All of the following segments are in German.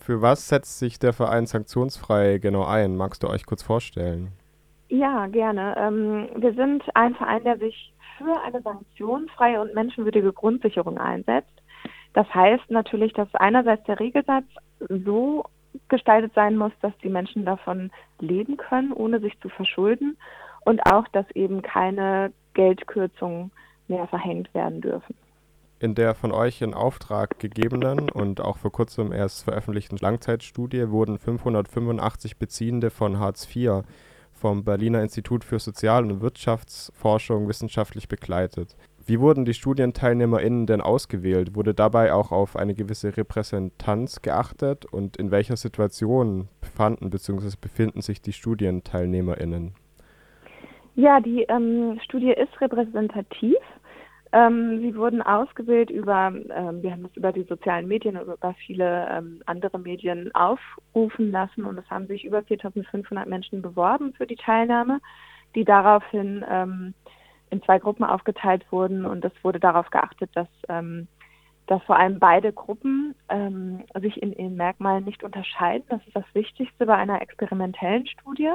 Für was setzt sich der Verein Sanktionsfrei genau ein? Magst du euch kurz vorstellen? Ja, gerne. Ähm, wir sind ein Verein, der sich für eine sanktionsfreie und menschenwürdige Grundsicherung einsetzt. Das heißt natürlich, dass einerseits der Regelsatz so gestaltet sein muss, dass die Menschen davon leben können, ohne sich zu verschulden und auch, dass eben keine Geldkürzungen mehr verhängt werden dürfen. In der von euch in Auftrag gegebenen und auch vor kurzem erst veröffentlichten Langzeitstudie wurden 585 Beziehende von Hartz IV vom Berliner Institut für Sozial- und Wirtschaftsforschung wissenschaftlich begleitet. Wie wurden die StudienteilnehmerInnen denn ausgewählt? Wurde dabei auch auf eine gewisse Repräsentanz geachtet? Und in welcher Situation befanden bzw. befinden sich die StudienteilnehmerInnen? Ja, die ähm, Studie ist repräsentativ. Ähm, sie wurden ausgewählt über, ähm, wir haben das über die sozialen Medien und über viele ähm, andere Medien aufrufen lassen und es haben sich über 4500 Menschen beworben für die Teilnahme, die daraufhin ähm, in zwei Gruppen aufgeteilt wurden und es wurde darauf geachtet, dass, ähm, dass vor allem beide Gruppen ähm, sich in ihren Merkmalen nicht unterscheiden. Das ist das Wichtigste bei einer experimentellen Studie.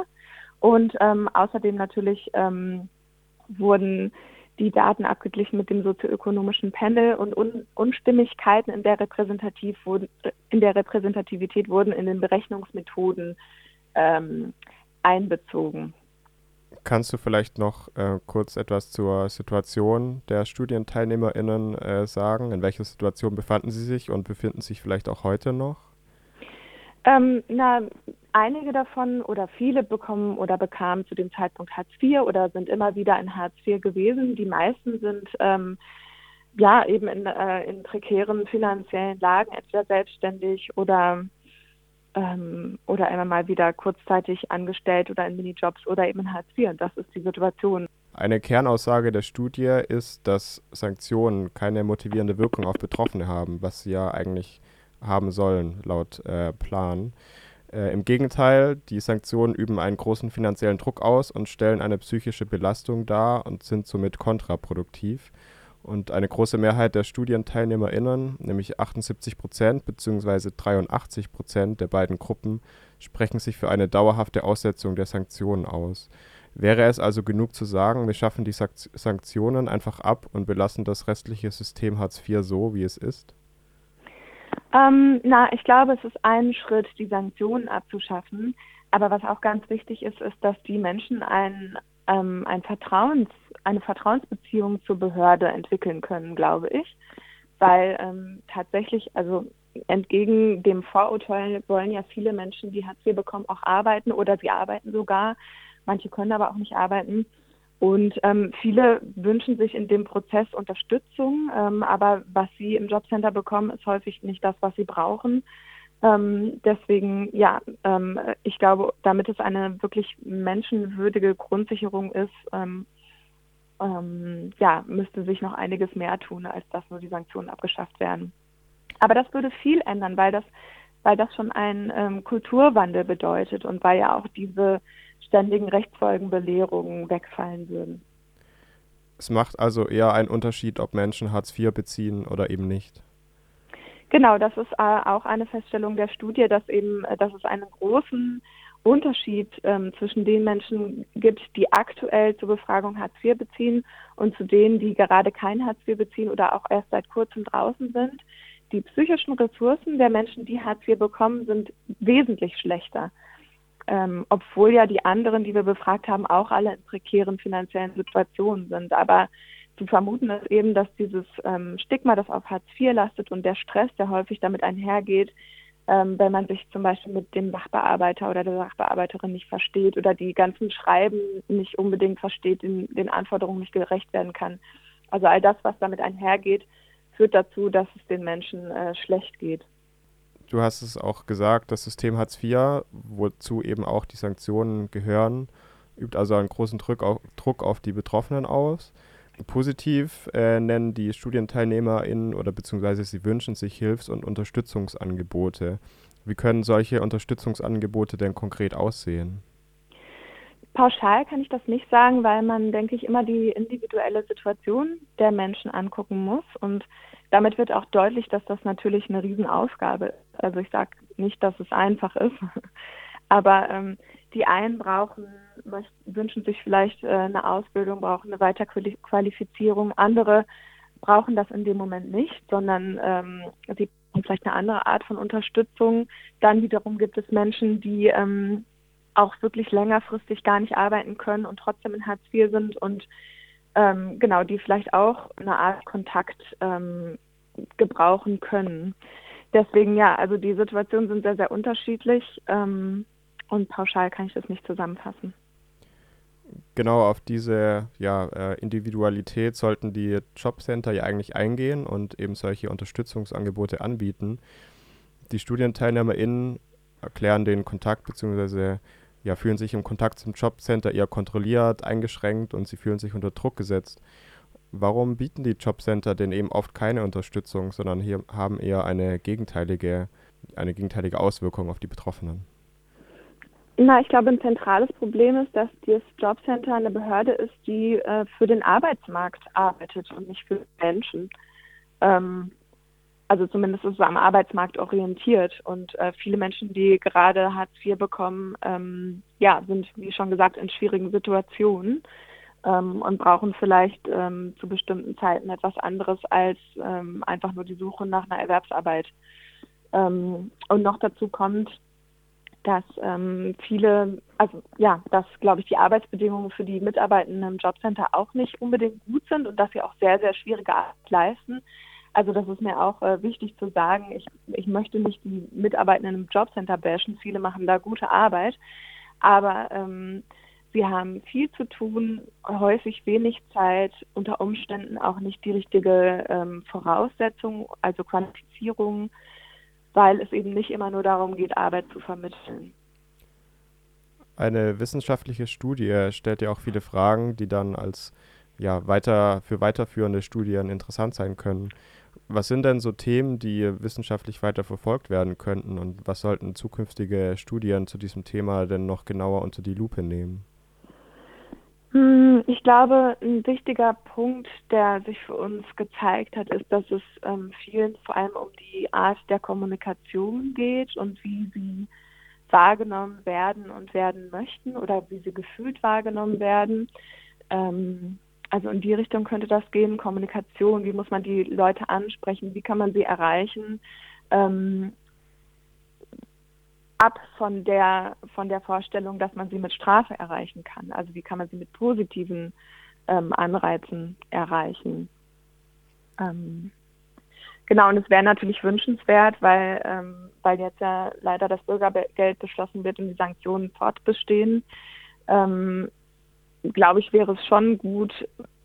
Und außerdem natürlich wurden die Daten abgeglichen mit dem sozioökonomischen Panel und Un Unstimmigkeiten in der, Repräsentativ wurden, in der Repräsentativität wurden in den Berechnungsmethoden ähm, einbezogen. Kannst du vielleicht noch äh, kurz etwas zur Situation der StudienteilnehmerInnen äh, sagen? In welcher Situation befanden sie sich und befinden sich vielleicht auch heute noch? Ähm, na, einige davon oder viele bekommen oder bekamen zu dem Zeitpunkt Hartz IV oder sind immer wieder in Hartz IV gewesen. Die meisten sind ähm, ja eben in, äh, in prekären finanziellen Lagen, entweder selbstständig oder ähm, oder immer mal wieder kurzzeitig angestellt oder in Minijobs oder eben in Hartz IV. Und das ist die Situation. Eine Kernaussage der Studie ist, dass Sanktionen keine motivierende Wirkung auf Betroffene haben, was sie ja eigentlich haben sollen, laut äh, Plan. Äh, Im Gegenteil, die Sanktionen üben einen großen finanziellen Druck aus und stellen eine psychische Belastung dar und sind somit kontraproduktiv. Und eine große Mehrheit der StudienteilnehmerInnen, nämlich 78 Prozent bzw. 83 Prozent der beiden Gruppen, sprechen sich für eine dauerhafte Aussetzung der Sanktionen aus. Wäre es also genug zu sagen, wir schaffen die Sanktionen einfach ab und belassen das restliche System Hartz IV so, wie es ist? Ähm, na, ich glaube, es ist ein Schritt, die Sanktionen abzuschaffen. Aber was auch ganz wichtig ist, ist, dass die Menschen ein, ähm, ein Vertrauens, eine Vertrauensbeziehung zur Behörde entwickeln können, glaube ich. Weil ähm, tatsächlich, also entgegen dem Vorurteil wollen ja viele Menschen, die Hartz IV bekommen, auch arbeiten oder sie arbeiten sogar. Manche können aber auch nicht arbeiten. Und ähm, viele wünschen sich in dem Prozess Unterstützung, ähm, aber was sie im Jobcenter bekommen, ist häufig nicht das, was sie brauchen. Ähm, deswegen, ja, ähm, ich glaube, damit es eine wirklich menschenwürdige Grundsicherung ist, ähm, ähm, ja, müsste sich noch einiges mehr tun, als dass nur die Sanktionen abgeschafft werden. Aber das würde viel ändern, weil das, weil das schon ein ähm, Kulturwandel bedeutet und weil ja auch diese ständigen Rechtsfolgenbelehrungen wegfallen würden. Es macht also eher einen Unterschied, ob Menschen Hartz IV beziehen oder eben nicht. Genau, das ist äh, auch eine Feststellung der Studie, dass eben, äh, dass es einen großen Unterschied ähm, zwischen den Menschen gibt, die aktuell zur Befragung Hartz IV beziehen und zu denen, die gerade kein Hartz IV beziehen oder auch erst seit kurzem draußen sind. Die psychischen Ressourcen der Menschen, die Hartz IV bekommen, sind wesentlich schlechter ähm, obwohl ja die anderen, die wir befragt haben, auch alle in prekären finanziellen Situationen sind. Aber zu vermuten ist eben, dass dieses ähm, Stigma, das auf Hartz IV lastet und der Stress, der häufig damit einhergeht, ähm, wenn man sich zum Beispiel mit dem Sachbearbeiter oder der Sachbearbeiterin nicht versteht oder die ganzen Schreiben nicht unbedingt versteht, den, den Anforderungen nicht gerecht werden kann. Also all das, was damit einhergeht, führt dazu, dass es den Menschen äh, schlecht geht. Du hast es auch gesagt, das System Hartz IV, wozu eben auch die Sanktionen gehören, übt also einen großen Druck auf, Druck auf die Betroffenen aus. Positiv äh, nennen die StudienteilnehmerInnen oder beziehungsweise sie wünschen sich Hilfs- und Unterstützungsangebote. Wie können solche Unterstützungsangebote denn konkret aussehen? Pauschal kann ich das nicht sagen, weil man, denke ich, immer die individuelle Situation der Menschen angucken muss. Und damit wird auch deutlich, dass das natürlich eine Riesenaufgabe Also ich sage nicht, dass es einfach ist, aber ähm, die einen brauchen, wünschen sich vielleicht äh, eine Ausbildung, brauchen eine Weiterqualifizierung. Andere brauchen das in dem Moment nicht, sondern ähm, sie brauchen vielleicht eine andere Art von Unterstützung. Dann wiederum gibt es Menschen, die ähm, auch wirklich längerfristig gar nicht arbeiten können und trotzdem in Hartz IV sind und ähm, genau, die vielleicht auch eine Art Kontakt ähm, gebrauchen können. Deswegen ja, also die Situationen sind sehr, sehr unterschiedlich ähm, und pauschal kann ich das nicht zusammenfassen. Genau auf diese ja, äh, Individualität sollten die Jobcenter ja eigentlich eingehen und eben solche Unterstützungsangebote anbieten. Die StudienteilnehmerInnen erklären den Kontakt bzw ja, fühlen sich im Kontakt zum Jobcenter eher kontrolliert, eingeschränkt und sie fühlen sich unter Druck gesetzt. Warum bieten die Jobcenter denn eben oft keine Unterstützung, sondern hier haben eher eine gegenteilige, eine gegenteilige Auswirkung auf die Betroffenen? Na, ich glaube, ein zentrales Problem ist, dass das Jobcenter eine Behörde ist, die äh, für den Arbeitsmarkt arbeitet und nicht für Menschen. Ähm, also zumindest ist es am Arbeitsmarkt orientiert. Und äh, viele Menschen, die gerade Hartz IV bekommen, ähm, ja, sind, wie schon gesagt, in schwierigen Situationen ähm, und brauchen vielleicht ähm, zu bestimmten Zeiten etwas anderes als ähm, einfach nur die Suche nach einer Erwerbsarbeit. Ähm, und noch dazu kommt, dass ähm, viele, also ja, dass, glaube ich, die Arbeitsbedingungen für die Mitarbeitenden im Jobcenter auch nicht unbedingt gut sind und dass sie auch sehr, sehr schwierige Arbeit leisten. Also das ist mir auch äh, wichtig zu sagen. Ich, ich möchte nicht die Mitarbeitenden im Jobcenter bashen. Viele machen da gute Arbeit. Aber ähm, sie haben viel zu tun, häufig wenig Zeit, unter Umständen auch nicht die richtige ähm, Voraussetzung, also Qualifizierung, weil es eben nicht immer nur darum geht, Arbeit zu vermitteln. Eine wissenschaftliche Studie stellt ja auch viele Fragen, die dann als ja, weiter für weiterführende Studien interessant sein können. Was sind denn so Themen, die wissenschaftlich weiter verfolgt werden könnten und was sollten zukünftige Studien zu diesem Thema denn noch genauer unter die Lupe nehmen? Hm, ich glaube, ein wichtiger Punkt, der sich für uns gezeigt hat, ist, dass es ähm, vielen vor allem um die Art der Kommunikation geht und wie sie wahrgenommen werden und werden möchten oder wie sie gefühlt wahrgenommen werden. Ähm, also in die Richtung könnte das gehen, Kommunikation, wie muss man die Leute ansprechen, wie kann man sie erreichen, ähm, ab von der, von der Vorstellung, dass man sie mit Strafe erreichen kann. Also wie kann man sie mit positiven ähm, Anreizen erreichen. Ähm, genau, und es wäre natürlich wünschenswert, weil, ähm, weil jetzt ja leider das Bürgergeld beschlossen wird und die Sanktionen fortbestehen, ähm, glaube ich, wäre es schon gut,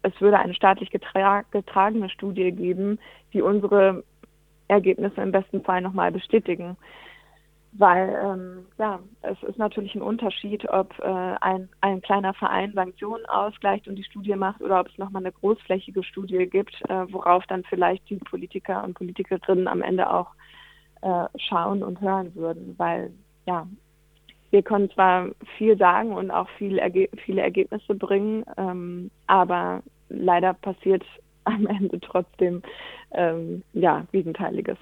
es würde eine staatlich getra getragene Studie geben, die unsere Ergebnisse im besten Fall nochmal bestätigen. Weil ähm, ja, es ist natürlich ein Unterschied, ob äh, ein, ein kleiner Verein Sanktionen ausgleicht und die Studie macht oder ob es nochmal eine großflächige Studie gibt, äh, worauf dann vielleicht die Politiker und Politikerinnen am Ende auch äh, schauen und hören würden. Weil ja, wir können zwar viel sagen und auch viel Erge viele Ergebnisse bringen, ähm, aber leider passiert am Ende trotzdem ähm, ja Gegenteiliges.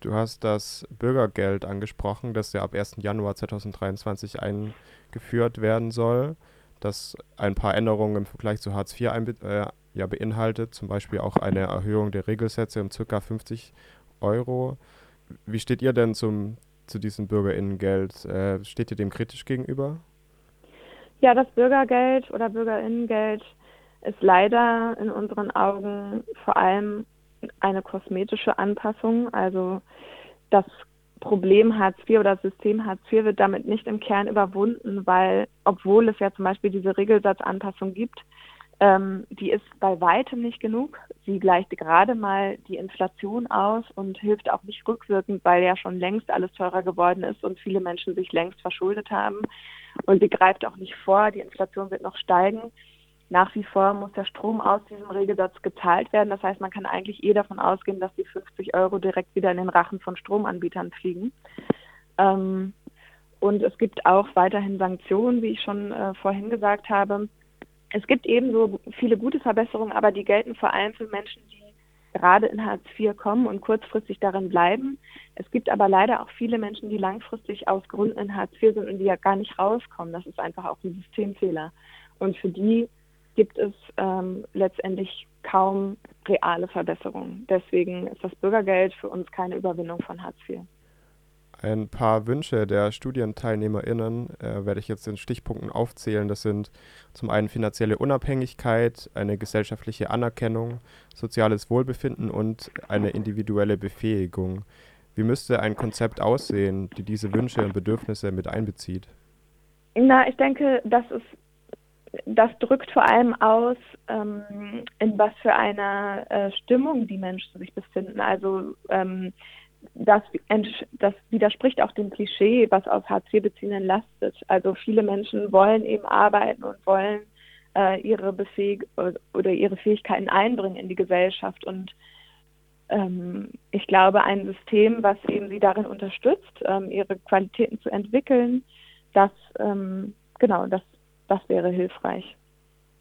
Du hast das Bürgergeld angesprochen, das ja ab 1. Januar 2023 eingeführt werden soll, das ein paar Änderungen im Vergleich zu Hartz IV äh, ja, beinhaltet, zum Beispiel auch eine Erhöhung der Regelsätze um ca. 50 Euro. Wie steht ihr denn zum zu diesem Bürgerinnengeld. Äh, steht ihr dem kritisch gegenüber? Ja, das Bürgergeld oder Bürgerinnengeld ist leider in unseren Augen vor allem eine kosmetische Anpassung. Also das Problem Hartz IV oder das System Hartz IV wird damit nicht im Kern überwunden, weil obwohl es ja zum Beispiel diese Regelsatzanpassung gibt, ähm, die ist bei weitem nicht genug. Sie gleicht gerade mal die Inflation aus und hilft auch nicht rückwirkend, weil ja schon längst alles teurer geworden ist und viele Menschen sich längst verschuldet haben. Und sie greift auch nicht vor, die Inflation wird noch steigen. Nach wie vor muss der Strom aus diesem Regelsatz gezahlt werden. Das heißt, man kann eigentlich eh davon ausgehen, dass die 50 Euro direkt wieder in den Rachen von Stromanbietern fliegen. Ähm, und es gibt auch weiterhin Sanktionen, wie ich schon äh, vorhin gesagt habe es gibt ebenso viele gute Verbesserungen, aber die gelten vor allem für Menschen, die gerade in Hartz IV kommen und kurzfristig darin bleiben. Es gibt aber leider auch viele Menschen, die langfristig aus Gründen in Hartz IV sind und die ja gar nicht rauskommen. Das ist einfach auch ein Systemfehler. Und für die gibt es ähm, letztendlich kaum reale Verbesserungen. Deswegen ist das Bürgergeld für uns keine Überwindung von Hartz IV. Ein paar Wünsche der StudienteilnehmerInnen äh, werde ich jetzt in Stichpunkten aufzählen. Das sind zum einen finanzielle Unabhängigkeit, eine gesellschaftliche Anerkennung, soziales Wohlbefinden und eine individuelle Befähigung. Wie müsste ein Konzept aussehen, die diese Wünsche und Bedürfnisse mit einbezieht? Na, ich denke, das ist das drückt vor allem aus, ähm, in was für einer äh, Stimmung die Menschen sich befinden. Also ähm, das, das widerspricht auch dem Klischee, was auf Hartz-IV-Beziehenden lastet. Also viele Menschen wollen eben arbeiten und wollen äh, ihre Befähig oder ihre Fähigkeiten einbringen in die Gesellschaft. Und ähm, ich glaube, ein System, was eben sie darin unterstützt, ähm, ihre Qualitäten zu entwickeln, das ähm, genau, das, das wäre hilfreich.